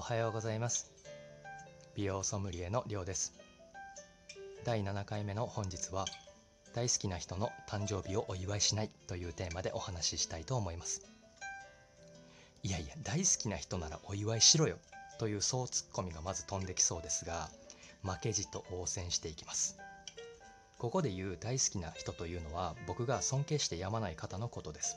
おはようございます。美容ソムリエのりょうです。第7回目の本日は大好きな人の誕生日をお祝いしないというテーマでお話ししたいと思います。いやいや大好きな人ならお祝いしろよ。という総ツッコミがまず飛んできそうですが負けじと応戦していきます。ここで言う大好きな人というのは僕が尊敬してやまない方のことです。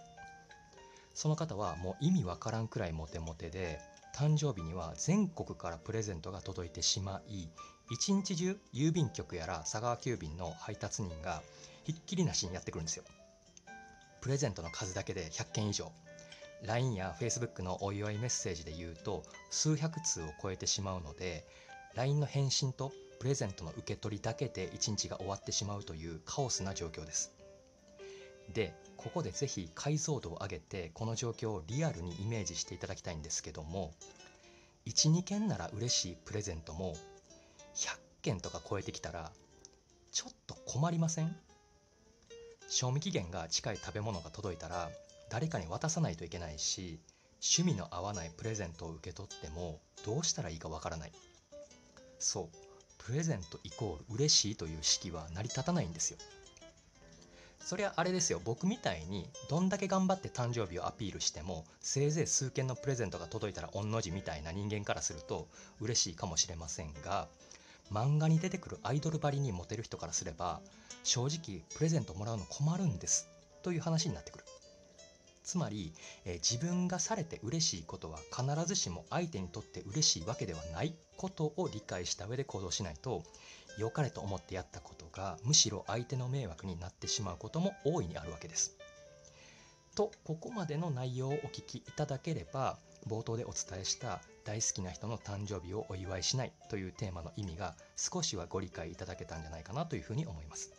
その方はもう意味わからんくらいモテモテで誕生日には全国からプレゼントが届いてしまい一日中郵便局やら佐川急便の配達人がひっきりなしにやってくるんですよ。プレゼントの数だけで100件以上。LINE や Facebook のお祝いメッセージで言うと数百通を超えてしまうので LINE の返信とプレゼントの受け取りだけで一日が終わってしまうというカオスな状況です。でここでぜひ解像度を上げてこの状況をリアルにイメージしていただきたいんですけども12件なら嬉しいプレゼントも100件とか超えてきたらちょっと困りません？賞味期限が近い食べ物が届いたら誰かに渡さないといけないし趣味の合わないプレゼントを受け取ってもどうしたらいいかわからない。そうプレゼントイコール嬉しいという式は成り立たないんですよ。そりゃあれですよ。僕みたいにどんだけ頑張って誕生日をアピールしてもせいぜい数件のプレゼントが届いたら御の字みたいな人間からすると嬉しいかもしれませんが漫画に出てくるアイドルばりにモテる人からすれば正直プレゼントもらうの困るんですという話になってくる。つまり、えー、自分がされて嬉しいことは必ずしも相手にとって嬉しいわけではないことを理解した上で行動しないと良かれと思ってやったことがむしろ相手の迷惑になってしまうことも大いにあるわけです。とここまでの内容をお聞きいただければ冒頭でお伝えした大好きな人の誕生日をお祝いしないというテーマの意味が少しはご理解いただけたんじゃないかなというふうに思います。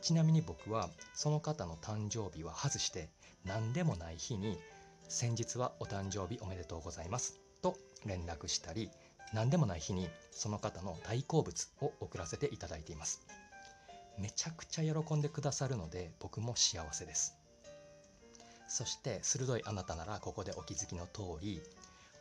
ちなみに僕はその方の誕生日は外して何でもない日に先日はお誕生日おめでとうございますと連絡したり何でもない日にその方の大好物を送らせていただいています。めちゃくちゃ喜んでくださるので僕も幸せです。そして鋭いあなたならここでお気づきの通り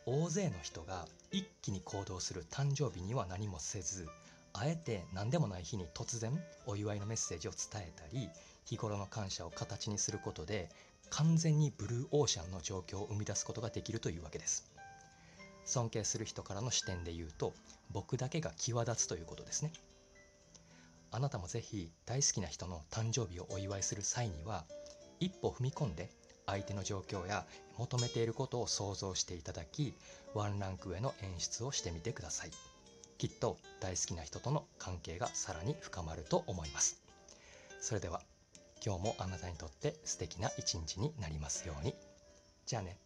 大勢の人が一気に行動する誕生日には何もせずあえて何でもない日に突然お祝いのメッセージを伝えたり日頃の感謝を形にすることで完全にブルーオーシャンの状況を生み出すことができるというわけです。尊敬する人からの視点で言うと僕だけが際立つということですね。あなたもぜひ大好きな人の誕生日をお祝いする際には一歩踏み込んで相手の状況や求めていることを想像していただきワンランク上の演出をしてみてください。きっと大好きな人との関係がさらに深まると思います。それでは今日もあなたにとって素敵な一日になりますように。じゃあね。